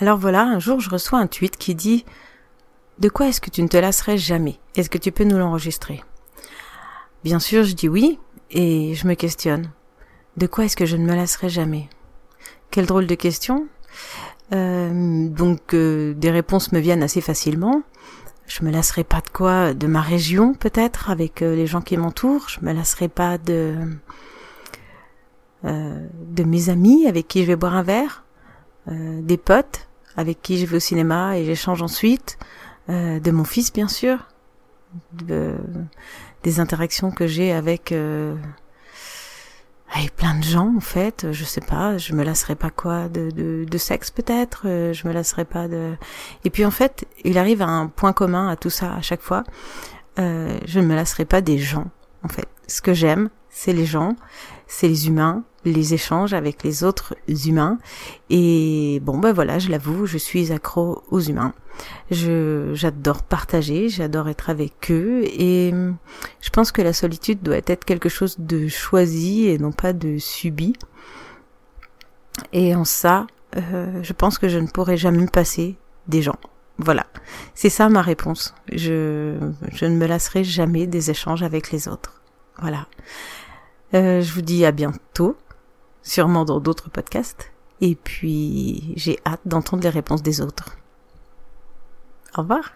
Alors voilà, un jour je reçois un tweet qui dit De quoi est-ce que tu ne te lasserais jamais? Est-ce que tu peux nous l'enregistrer? Bien sûr, je dis oui, et je me questionne. De quoi est-ce que je ne me lasserai jamais? Quelle drôle de question. Euh, donc euh, des réponses me viennent assez facilement. Je me lasserai pas de quoi? De ma région peut-être, avec euh, les gens qui m'entourent. Je me lasserai pas de de mes amis avec qui je vais boire un verre, des potes avec qui je vais au cinéma et j'échange ensuite, de mon fils bien sûr, de, des interactions que j'ai avec avec plein de gens en fait. Je sais pas je me lasserai pas quoi de, de, de sexe peut-être euh, je me lasserai pas de et puis en fait il arrive à un point commun à tout ça à chaque fois. Euh, je ne me lasserai pas des gens en fait. Ce que j'aime c'est les gens c'est les humains les échanges avec les autres humains et bon ben voilà je l'avoue je suis accro aux humains je j'adore partager, j'adore être avec eux et hum, je pense que la solitude doit être quelque chose de choisi et non pas de subi. Et en ça, euh, je pense que je ne pourrai jamais me passer des gens. Voilà, c'est ça ma réponse. Je, je ne me lasserai jamais des échanges avec les autres. Voilà. Euh, je vous dis à bientôt, sûrement dans d'autres podcasts. Et puis, j'ai hâte d'entendre les réponses des autres. Au revoir.